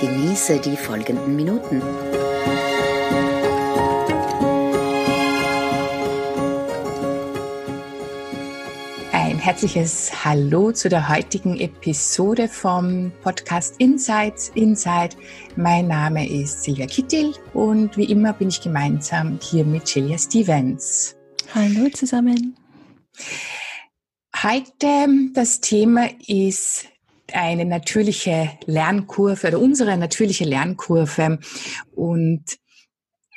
Genieße die folgenden Minuten. Ein herzliches Hallo zu der heutigen Episode vom Podcast Insights Inside. Mein Name ist Silvia Kittel und wie immer bin ich gemeinsam hier mit Julia Stevens. Hallo zusammen. Heute das Thema ist eine natürliche Lernkurve oder unsere natürliche Lernkurve. Und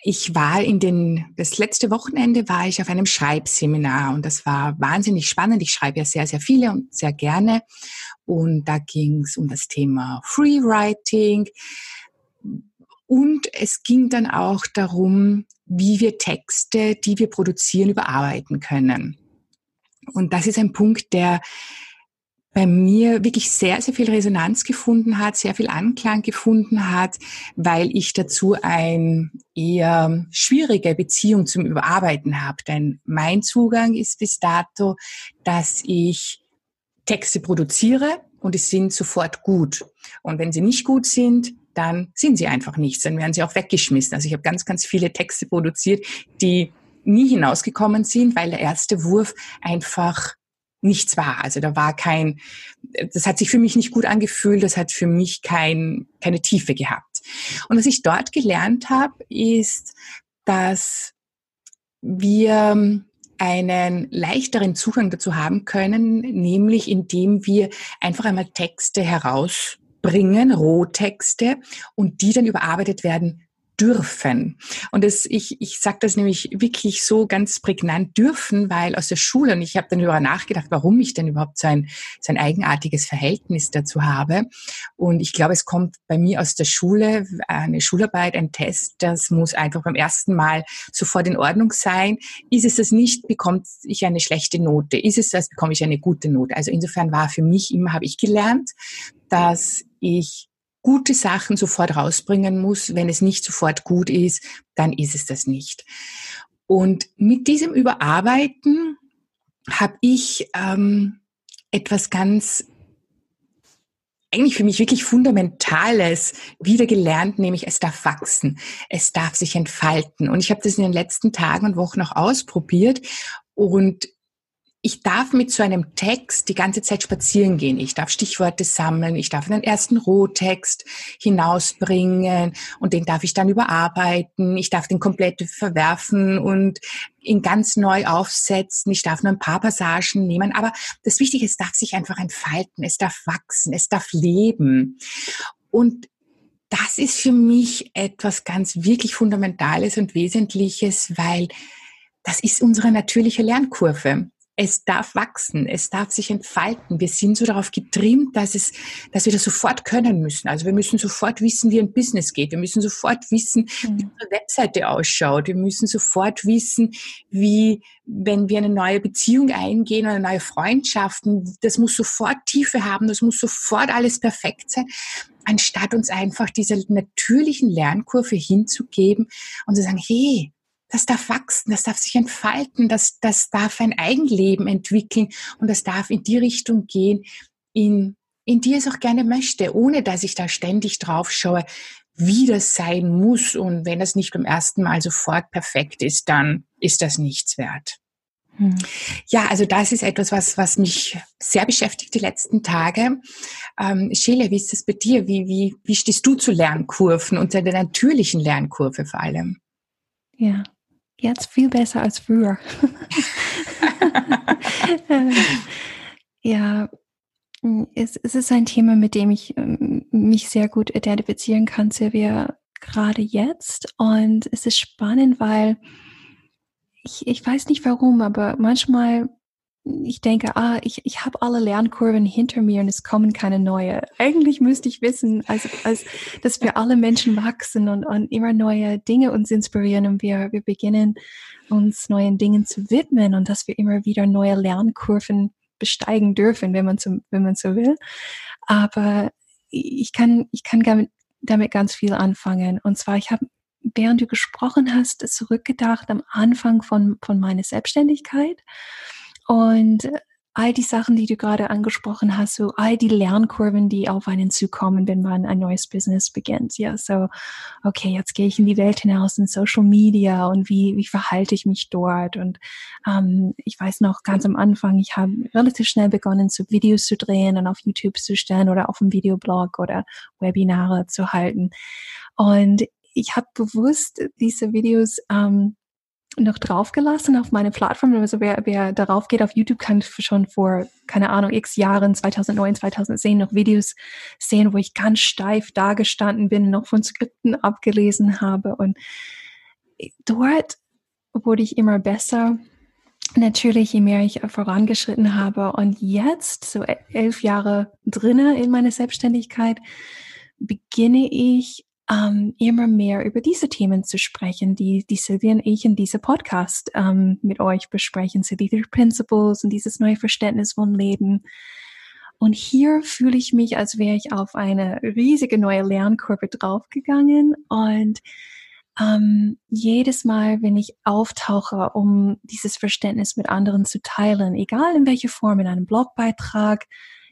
ich war in den, das letzte Wochenende war ich auf einem Schreibseminar und das war wahnsinnig spannend. Ich schreibe ja sehr, sehr viele und sehr gerne. Und da ging es um das Thema Freewriting. Und es ging dann auch darum, wie wir Texte, die wir produzieren, überarbeiten können. Und das ist ein Punkt, der bei mir wirklich sehr, sehr viel Resonanz gefunden hat, sehr viel Anklang gefunden hat, weil ich dazu ein eher schwierige Beziehung zum Überarbeiten habe. Denn mein Zugang ist bis dato, dass ich Texte produziere und es sind sofort gut. Und wenn sie nicht gut sind, dann sind sie einfach nichts, dann werden sie auch weggeschmissen. Also ich habe ganz, ganz viele Texte produziert, die nie hinausgekommen sind, weil der erste Wurf einfach nichts war. Also da war kein, das hat sich für mich nicht gut angefühlt, das hat für mich kein, keine Tiefe gehabt. Und was ich dort gelernt habe, ist, dass wir einen leichteren Zugang dazu haben können, nämlich indem wir einfach einmal Texte herausbringen, Rohtexte, und die dann überarbeitet werden dürfen. Und das, ich, ich sage das nämlich wirklich so ganz prägnant dürfen, weil aus der Schule, und ich habe dann darüber nachgedacht, warum ich denn überhaupt so ein, so ein eigenartiges Verhältnis dazu habe. Und ich glaube, es kommt bei mir aus der Schule, eine Schularbeit, ein Test, das muss einfach beim ersten Mal sofort in Ordnung sein. Ist es das nicht, bekommt ich eine schlechte Note. Ist es das, bekomme ich eine gute Note. Also insofern war für mich immer, habe ich gelernt, dass ich gute Sachen sofort rausbringen muss. Wenn es nicht sofort gut ist, dann ist es das nicht. Und mit diesem Überarbeiten habe ich ähm, etwas ganz eigentlich für mich wirklich Fundamentales wieder gelernt, nämlich es darf wachsen, es darf sich entfalten. Und ich habe das in den letzten Tagen und Wochen auch ausprobiert und ich darf mit so einem Text die ganze Zeit spazieren gehen. Ich darf Stichworte sammeln, ich darf einen ersten Rohtext hinausbringen und den darf ich dann überarbeiten. Ich darf den komplett verwerfen und ihn ganz neu aufsetzen. Ich darf nur ein paar Passagen nehmen. Aber das Wichtige ist, es darf sich einfach entfalten, es darf wachsen, es darf leben. Und das ist für mich etwas ganz wirklich Fundamentales und Wesentliches, weil das ist unsere natürliche Lernkurve es darf wachsen, es darf sich entfalten. Wir sind so darauf getrimmt, dass es, dass wir das sofort können müssen. Also wir müssen sofort wissen, wie ein Business geht. Wir müssen sofort wissen, wie mhm. unsere Webseite ausschaut. Wir müssen sofort wissen, wie, wenn wir eine neue Beziehung eingehen oder neue Freundschaften, das muss sofort Tiefe haben, das muss sofort alles perfekt sein anstatt uns einfach dieser natürlichen Lernkurve hinzugeben und zu sagen, hey, das darf wachsen, das darf sich entfalten, das, das darf ein Eigenleben entwickeln und das darf in die Richtung gehen, in, in die es auch gerne möchte, ohne dass ich da ständig drauf schaue, wie das sein muss. Und wenn das nicht beim ersten Mal sofort perfekt ist, dann ist das nichts wert. Hm. Ja, also das ist etwas, was, was mich sehr beschäftigt die letzten Tage. Ähm, Sheila, wie ist das bei dir? Wie, wie, wie stehst du zu Lernkurven und zu der natürlichen Lernkurve vor allem? Ja, jetzt viel besser als früher. Ja, es, es, ist ein Thema, mit dem ich ähm, mich sehr gut identifizieren kann, Silvia, gerade jetzt. Und es ist spannend, weil ich, ich weiß nicht warum, aber manchmal ich denke, ah, ich, ich habe alle Lernkurven hinter mir und es kommen keine neue. Eigentlich müsste ich wissen, also, als, dass wir alle Menschen wachsen und, und immer neue Dinge uns inspirieren und wir, wir beginnen uns neuen Dingen zu widmen und dass wir immer wieder neue Lernkurven besteigen dürfen, wenn man so, wenn man so will. Aber ich kann, ich kann damit, ganz viel anfangen. Und zwar, ich habe, während du gesprochen hast, zurückgedacht am Anfang von, von meiner Selbstständigkeit. Und all die Sachen, die du gerade angesprochen hast, so all die Lernkurven, die auf einen zukommen, wenn man ein neues Business beginnt. Ja, so, okay, jetzt gehe ich in die Welt hinaus in Social Media und wie, wie verhalte ich mich dort? Und ähm, ich weiß noch ganz am Anfang, ich habe relativ schnell begonnen, so Videos zu drehen und auf YouTube zu stellen oder auf dem Videoblog oder Webinare zu halten. Und ich habe bewusst diese Videos ähm, noch draufgelassen auf meine Plattform. Also wer, wer darauf geht auf YouTube, kann schon vor, keine Ahnung, x Jahren, 2009, 2010 noch Videos sehen, wo ich ganz steif dagestanden bin, noch von Skripten abgelesen habe. Und dort wurde ich immer besser. Natürlich, je mehr ich vorangeschritten habe. Und jetzt, so elf Jahre drinnen in meiner Selbstständigkeit, beginne ich ähm, immer mehr über diese Themen zu sprechen, die, die Sylvia und ich in diesem Podcast ähm, mit euch besprechen, so die Principles und dieses neue Verständnis von Leben. Und hier fühle ich mich, als wäre ich auf eine riesige neue Lernkurve draufgegangen und ähm, jedes Mal, wenn ich auftauche, um dieses Verständnis mit anderen zu teilen, egal in welcher Form, in einem Blogbeitrag,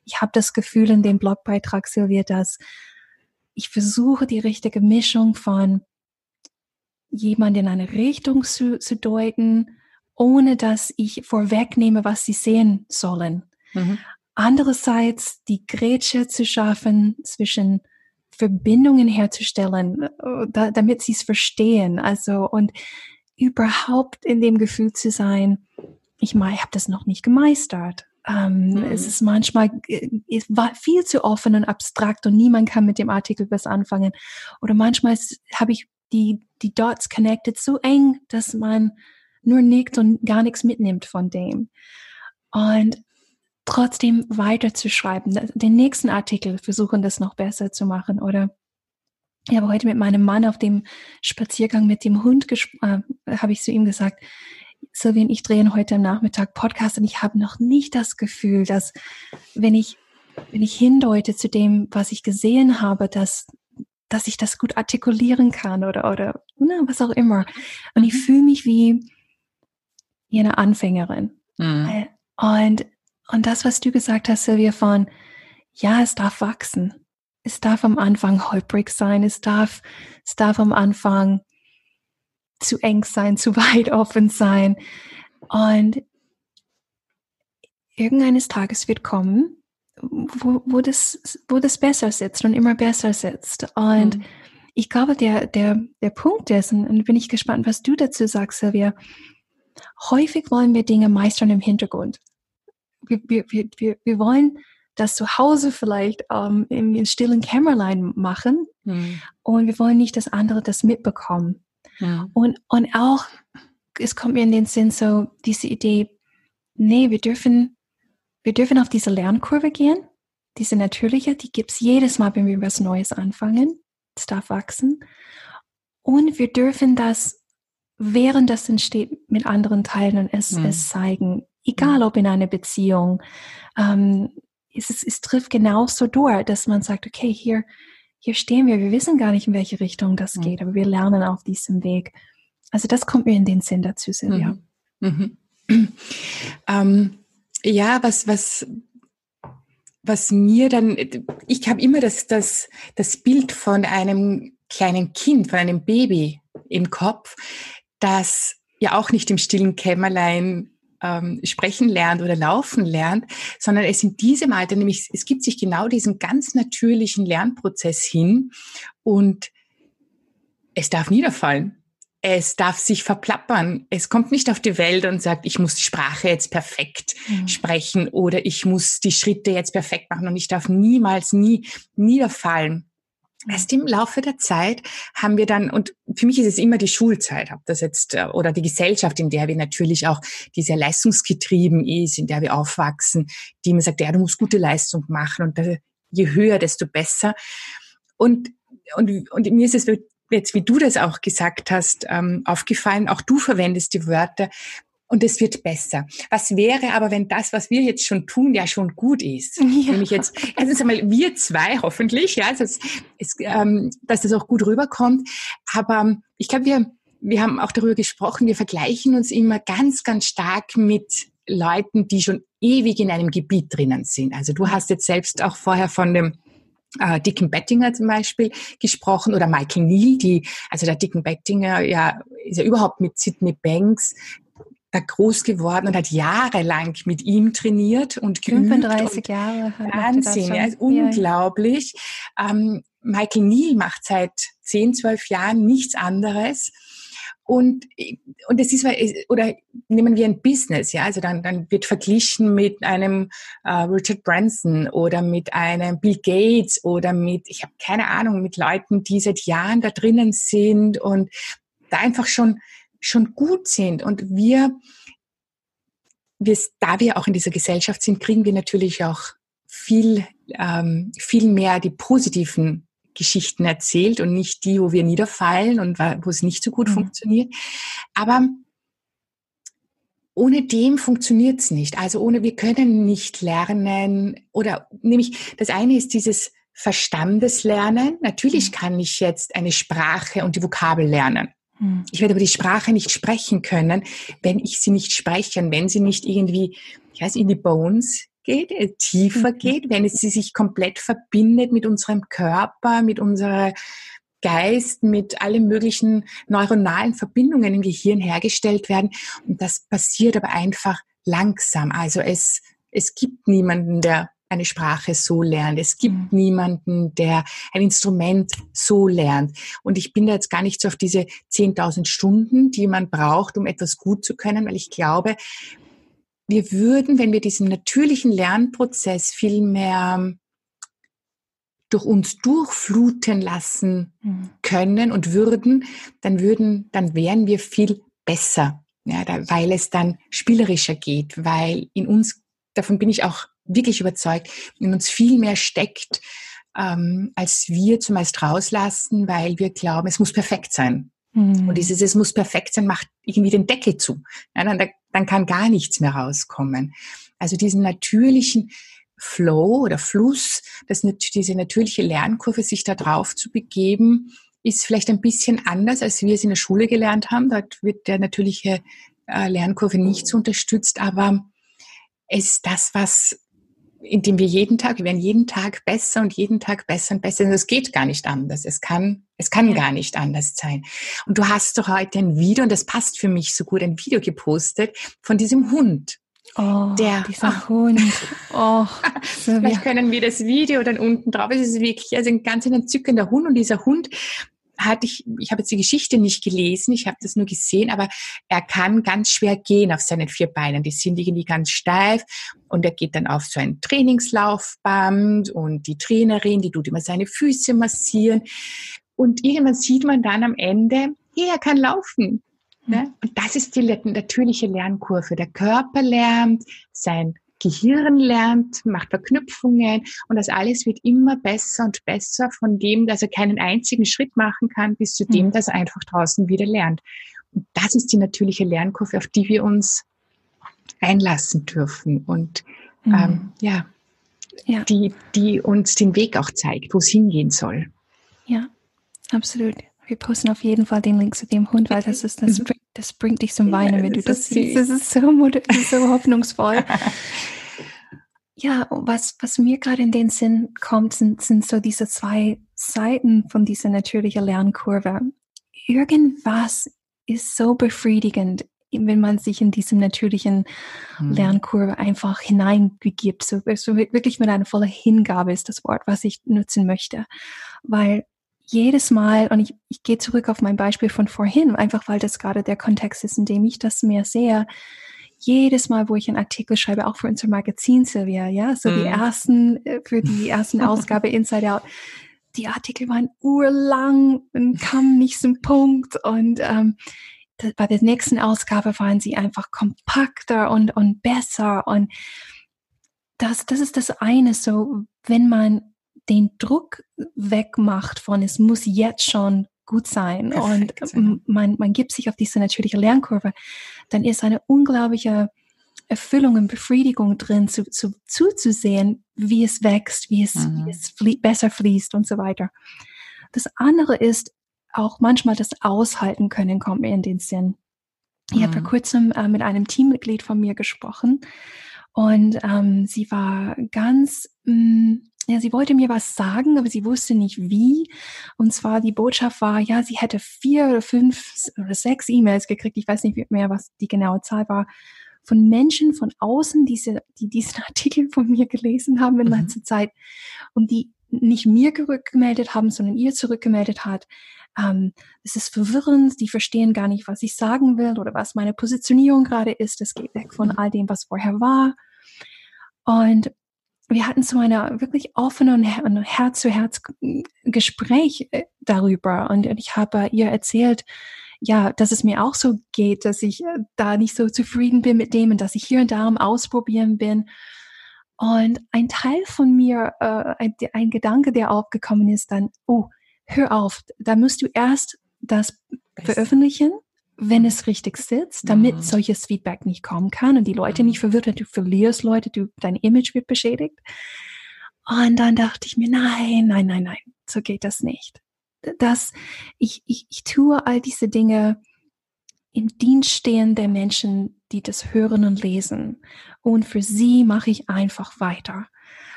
ich habe das Gefühl in dem Blogbeitrag, Sylvia, dass ich versuche die richtige Mischung von jemand in eine Richtung zu, zu deuten, ohne dass ich vorwegnehme, was sie sehen sollen. Mhm. Andererseits die Grätsche zu schaffen zwischen Verbindungen herzustellen, äh, da, damit sie es verstehen. Also und überhaupt in dem Gefühl zu sein, ich ich habe das noch nicht gemeistert. Ähm, mhm. Es ist manchmal äh, es war viel zu offen und abstrakt und niemand kann mit dem Artikel was anfangen. Oder manchmal habe ich die, die Dots connected so eng, dass man nur nickt und gar nichts mitnimmt von dem. Und trotzdem weiterzuschreiben, den nächsten Artikel versuchen, das noch besser zu machen. Oder ich habe heute mit meinem Mann auf dem Spaziergang mit dem Hund, äh, habe ich zu ihm gesagt, Sylvie und ich drehen heute am Nachmittag Podcast und ich habe noch nicht das Gefühl, dass wenn ich, wenn ich hindeute zu dem, was ich gesehen habe, dass, dass ich das gut artikulieren kann oder, oder na, was auch immer. Und ich mhm. fühle mich wie, wie eine Anfängerin. Mhm. Und, und das, was du gesagt hast, Sylvia, von, ja, es darf wachsen. Es darf am Anfang holprig sein. Es darf, es darf am Anfang zu eng sein, zu weit offen sein. Und irgendeines Tages wird kommen, wo, wo, das, wo das besser sitzt und immer besser sitzt. Und mhm. ich glaube, der, der, der Punkt ist, und bin ich gespannt, was du dazu sagst, Silvia, häufig wollen wir Dinge meistern im Hintergrund. Wir, wir, wir, wir wollen das zu Hause vielleicht ähm, im, stillen Kämmerlein machen mhm. und wir wollen nicht, dass andere das mitbekommen. Ja. Und, und auch, es kommt mir in den Sinn so, diese Idee, nee, wir dürfen, wir dürfen auf diese Lernkurve gehen, diese natürliche, die gibt es jedes Mal, wenn wir was Neues anfangen. Es darf wachsen. Und wir dürfen das, während das entsteht, mit anderen teilen und es, mhm. es zeigen. Egal ob in einer Beziehung. Ähm, es, es, es trifft genauso dort, dass man sagt, okay, hier, hier stehen wir, wir wissen gar nicht, in welche Richtung das mhm. geht, aber wir lernen auf diesem Weg. Also das kommt mir in den Sinn dazu, Silvia. Mhm. Mhm. Ähm, ja, was, was, was mir dann, ich habe immer das, das, das Bild von einem kleinen Kind, von einem Baby im Kopf, das ja auch nicht im stillen Kämmerlein ähm, sprechen lernt oder laufen lernt, sondern es in diesem Alter, nämlich es gibt sich genau diesen ganz natürlichen Lernprozess hin und es darf niederfallen. Es darf sich verplappern. Es kommt nicht auf die Welt und sagt, ich muss die Sprache jetzt perfekt mhm. sprechen oder ich muss die Schritte jetzt perfekt machen und ich darf niemals, nie niederfallen. Erst im Laufe der Zeit haben wir dann, und für mich ist es immer die Schulzeit, ob das jetzt, äh, oder die Gesellschaft, in der wir natürlich auch, die sehr leistungsgetrieben ist, in der wir aufwachsen, die immer sagt, ja, du musst gute Leistung machen und je höher, desto besser. Und, und, und mir ist es jetzt, wie du das auch gesagt hast, ähm, aufgefallen, auch du verwendest die Wörter, und es wird besser. Was wäre aber, wenn das, was wir jetzt schon tun, ja schon gut ist? Ja. Nämlich jetzt, erstens einmal wir zwei hoffentlich, ja, dass, es, ähm, dass das auch gut rüberkommt. Aber ich glaube, wir, wir haben auch darüber gesprochen, wir vergleichen uns immer ganz, ganz stark mit Leuten, die schon ewig in einem Gebiet drinnen sind. Also du hast jetzt selbst auch vorher von dem äh, Dicken Bettinger zum Beispiel gesprochen oder Michael Neal, die, also der Dicken Bettinger ja, ist ja überhaupt mit Sidney Banks da groß geworden und hat jahrelang mit ihm trainiert und geübt. 35 und Jahre. Wahnsinn, ja, ist unglaublich. Ähm, Michael Neal macht seit 10, 12 Jahren nichts anderes. Und, und es ist, oder nehmen wir ein Business, ja, also dann, dann wird verglichen mit einem äh, Richard Branson oder mit einem Bill Gates oder mit, ich habe keine Ahnung, mit Leuten, die seit Jahren da drinnen sind und da einfach schon schon gut sind. Und wir, wir, da wir auch in dieser Gesellschaft sind, kriegen wir natürlich auch viel, ähm, viel mehr die positiven Geschichten erzählt und nicht die, wo wir niederfallen und wo es nicht so gut mhm. funktioniert. Aber ohne dem funktioniert es nicht. Also ohne, wir können nicht lernen oder nämlich das eine ist dieses Verstandeslernen. Natürlich mhm. kann ich jetzt eine Sprache und die Vokabel lernen. Hm. Ich werde aber die Sprache nicht sprechen können, wenn ich sie nicht spreche wenn sie nicht irgendwie, ich weiß, in die Bones geht, äh, tiefer mhm. geht, wenn es sie sich komplett verbindet mit unserem Körper, mit unserer Geist, mit allen möglichen neuronalen Verbindungen im Gehirn hergestellt werden. Und das passiert aber einfach langsam. Also es, es gibt niemanden, der eine Sprache so lernt. Es gibt mhm. niemanden, der ein Instrument so lernt. Und ich bin da jetzt gar nicht so auf diese 10.000 Stunden, die man braucht, um etwas gut zu können, weil ich glaube, wir würden, wenn wir diesen natürlichen Lernprozess viel mehr durch uns durchfluten lassen mhm. können und würden, dann würden, dann wären wir viel besser, ja, weil es dann spielerischer geht, weil in uns, davon bin ich auch wirklich überzeugt, in uns viel mehr steckt, ähm, als wir zumeist rauslassen, weil wir glauben, es muss perfekt sein. Mhm. Und dieses Es muss perfekt sein macht irgendwie den Deckel zu. Ja, dann, dann kann gar nichts mehr rauskommen. Also diesen natürlichen Flow oder Fluss, das, diese natürliche Lernkurve, sich da drauf zu begeben, ist vielleicht ein bisschen anders, als wir es in der Schule gelernt haben. Dort wird der natürliche äh, Lernkurve nicht so unterstützt, aber es ist das, was indem wir jeden Tag, wir werden jeden Tag besser und jeden Tag besser und besser. Es geht gar nicht anders. Es kann, es kann ja. gar nicht anders sein. Und du hast doch heute ein Video, und das passt für mich so gut, ein Video gepostet von diesem Hund. Oh, der, dieser oh. Hund. Oh, Vielleicht können wir das Video dann unten drauf. Es ist wirklich also ein ganz entzückender Hund und dieser Hund hatte ich, ich habe jetzt die Geschichte nicht gelesen, ich habe das nur gesehen, aber er kann ganz schwer gehen auf seinen vier Beinen. Die sind irgendwie ganz steif und er geht dann auf so ein Trainingslaufband und die Trainerin, die tut immer seine Füße massieren. Und irgendwann sieht man dann am Ende, hey, er kann laufen. Ne? Und das ist die natürliche Lernkurve. Der Körper lernt, sein Gehirn lernt, macht Verknüpfungen und das alles wird immer besser und besser von dem, dass er keinen einzigen Schritt machen kann, bis zu dem, mhm. dass er einfach draußen wieder lernt. Und das ist die natürliche Lernkurve, auf die wir uns einlassen dürfen und mhm. ähm, ja, ja, Die, die uns den Weg auch zeigt, wo es hingehen soll. Ja, absolut. Wir posten auf jeden Fall den Link zu dem Hund, weil das ist das, mhm. das bringt dich zum Weinen, wenn du das siehst. Das ist so, das ist so hoffnungsvoll. Ja, was, was mir gerade in den Sinn kommt, sind, sind so diese zwei Seiten von dieser natürlichen Lernkurve. Irgendwas ist so befriedigend, wenn man sich in diesem natürlichen hm. Lernkurve einfach hineinbegibt. So, so wirklich mit einer vollen Hingabe ist das Wort, was ich nutzen möchte. Weil jedes Mal, und ich, ich gehe zurück auf mein Beispiel von vorhin, einfach weil das gerade der Kontext ist, in dem ich das mehr sehe, jedes Mal, wo ich einen Artikel schreibe, auch für unser Magazin, Silvia, ja, so mm. die mhm. ersten, äh, für die ersten Ausgabe Inside Out, die Artikel waren urlang und kamen nicht zum Punkt und ähm, bei der nächsten Ausgabe waren sie einfach kompakter und, und besser und das, das ist das eine, so wenn man den Druck wegmacht von es muss jetzt schon gut sein Perfekt, und man, man gibt sich auf diese natürliche Lernkurve, dann ist eine unglaubliche Erfüllung und Befriedigung drin, zu, zu, zuzusehen, wie es wächst, wie es, mhm. wie es flie besser fließt und so weiter. Das andere ist auch manchmal das Aushalten können, kommt mir in den Sinn. Ich mhm. habe vor kurzem äh, mit einem Teammitglied von mir gesprochen und ähm, sie war ganz, mh, mm, ja, sie wollte mir was sagen, aber sie wusste nicht wie. Und zwar die Botschaft war, ja, sie hätte vier oder fünf oder sechs E-Mails gekriegt. Ich weiß nicht mehr, was die genaue Zahl war von Menschen von außen, diese, die diesen Artikel von mir gelesen haben in mhm. letzter Zeit und die nicht mir zurückgemeldet haben, sondern ihr zurückgemeldet hat. Ähm, es ist verwirrend, die verstehen gar nicht, was ich sagen will oder was meine Positionierung gerade ist. Es geht weg von mhm. all dem, was vorher war. Und wir hatten so eine wirklich offene und Herz-zu-Herz-Gespräch äh, darüber. Und ich habe ihr erzählt, ja, dass es mir auch so geht, dass ich äh, da nicht so zufrieden bin mit dem und dass ich hier und da am Ausprobieren bin. Und ein Teil von mir, äh, ein, ein Gedanke, der aufgekommen ist, dann, oh, hör auf, da musst du erst das veröffentlichen, wenn es richtig sitzt, damit mhm. solches Feedback nicht kommen kann und die Leute nicht mhm. verwirrt werden, du verlierst Leute, du, dein Image wird beschädigt. Und dann dachte ich mir, nein, nein, nein, nein, so geht das nicht dass ich, ich, ich tue all diese Dinge im Dienst stehen der Menschen, die das hören und lesen. Und für sie mache ich einfach weiter.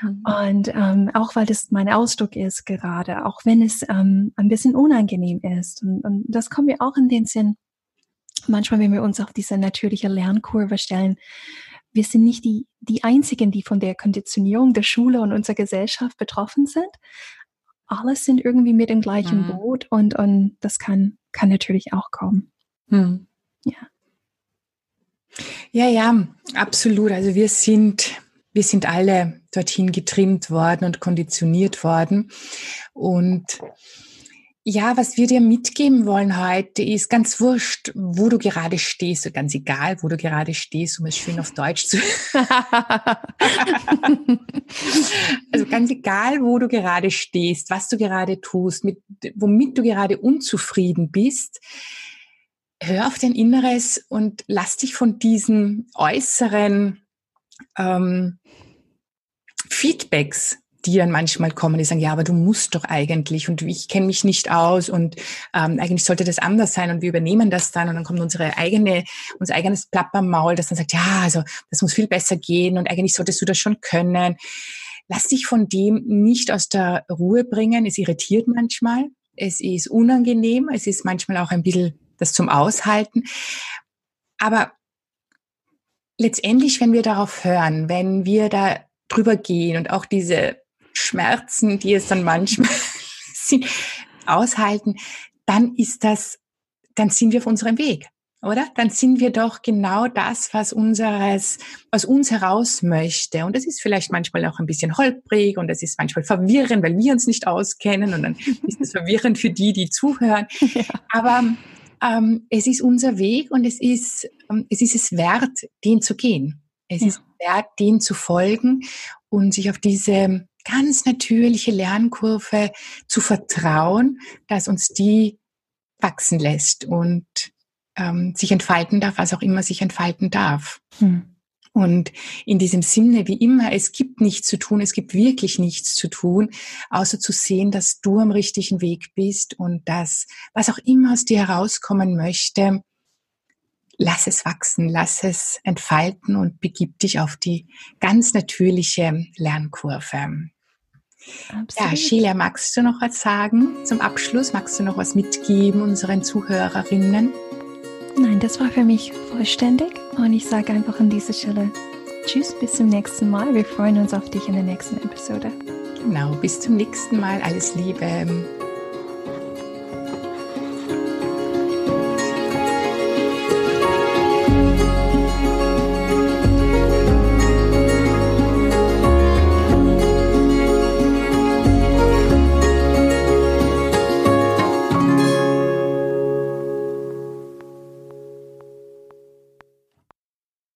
Mhm. Und ähm, auch weil das mein Ausdruck ist gerade, auch wenn es ähm, ein bisschen unangenehm ist. Und, und das kommt mir auch in den Sinn, manchmal, wenn wir uns auf diese natürliche Lernkurve stellen, wir sind nicht die, die Einzigen, die von der Konditionierung der Schule und unserer Gesellschaft betroffen sind alles sind irgendwie mit dem gleichen mhm. Boot und, und das kann, kann natürlich auch kommen. Mhm. Ja. Ja, ja, absolut. Also wir sind, wir sind alle dorthin getrimmt worden und konditioniert worden. Und ja, was wir dir mitgeben wollen heute ist ganz wurscht, wo du gerade stehst, ganz egal, wo du gerade stehst, um es schön auf Deutsch zu. also ganz egal, wo du gerade stehst, was du gerade tust, mit, womit du gerade unzufrieden bist, hör auf dein Inneres und lass dich von diesen äußeren ähm, Feedbacks die dann manchmal kommen, die sagen, ja, aber du musst doch eigentlich und ich kenne mich nicht aus und ähm, eigentlich sollte das anders sein und wir übernehmen das dann und dann kommt unsere eigene, unser eigenes Plappermaul, das dann sagt, ja, also das muss viel besser gehen und eigentlich solltest du das schon können. Lass dich von dem nicht aus der Ruhe bringen. Es irritiert manchmal. Es ist unangenehm. Es ist manchmal auch ein bisschen das zum Aushalten. Aber letztendlich, wenn wir darauf hören, wenn wir da drüber gehen und auch diese Schmerzen, die es dann manchmal sind, aushalten, dann ist das, dann sind wir auf unserem Weg, oder? Dann sind wir doch genau das, was unseres, aus uns heraus möchte. Und das ist vielleicht manchmal auch ein bisschen holprig und das ist manchmal verwirrend, weil wir uns nicht auskennen und dann ist es verwirrend für die, die zuhören. Ja. Aber ähm, es ist unser Weg und es ist, ähm, es ist es wert, den zu gehen. Es ja. ist wert, den zu folgen und sich auf diese ganz natürliche Lernkurve zu vertrauen, dass uns die wachsen lässt und ähm, sich entfalten darf, was auch immer sich entfalten darf. Hm. Und in diesem Sinne, wie immer, es gibt nichts zu tun, es gibt wirklich nichts zu tun, außer zu sehen, dass du am richtigen Weg bist und dass, was auch immer aus dir herauskommen möchte, lass es wachsen, lass es entfalten und begib dich auf die ganz natürliche Lernkurve. Absolut. Ja, Sheila, magst du noch was sagen zum Abschluss? Magst du noch was mitgeben unseren Zuhörerinnen? Nein, das war für mich vollständig und ich sage einfach an dieser Stelle Tschüss, bis zum nächsten Mal. Wir freuen uns auf dich in der nächsten Episode. Genau, bis zum nächsten Mal. Alles Liebe.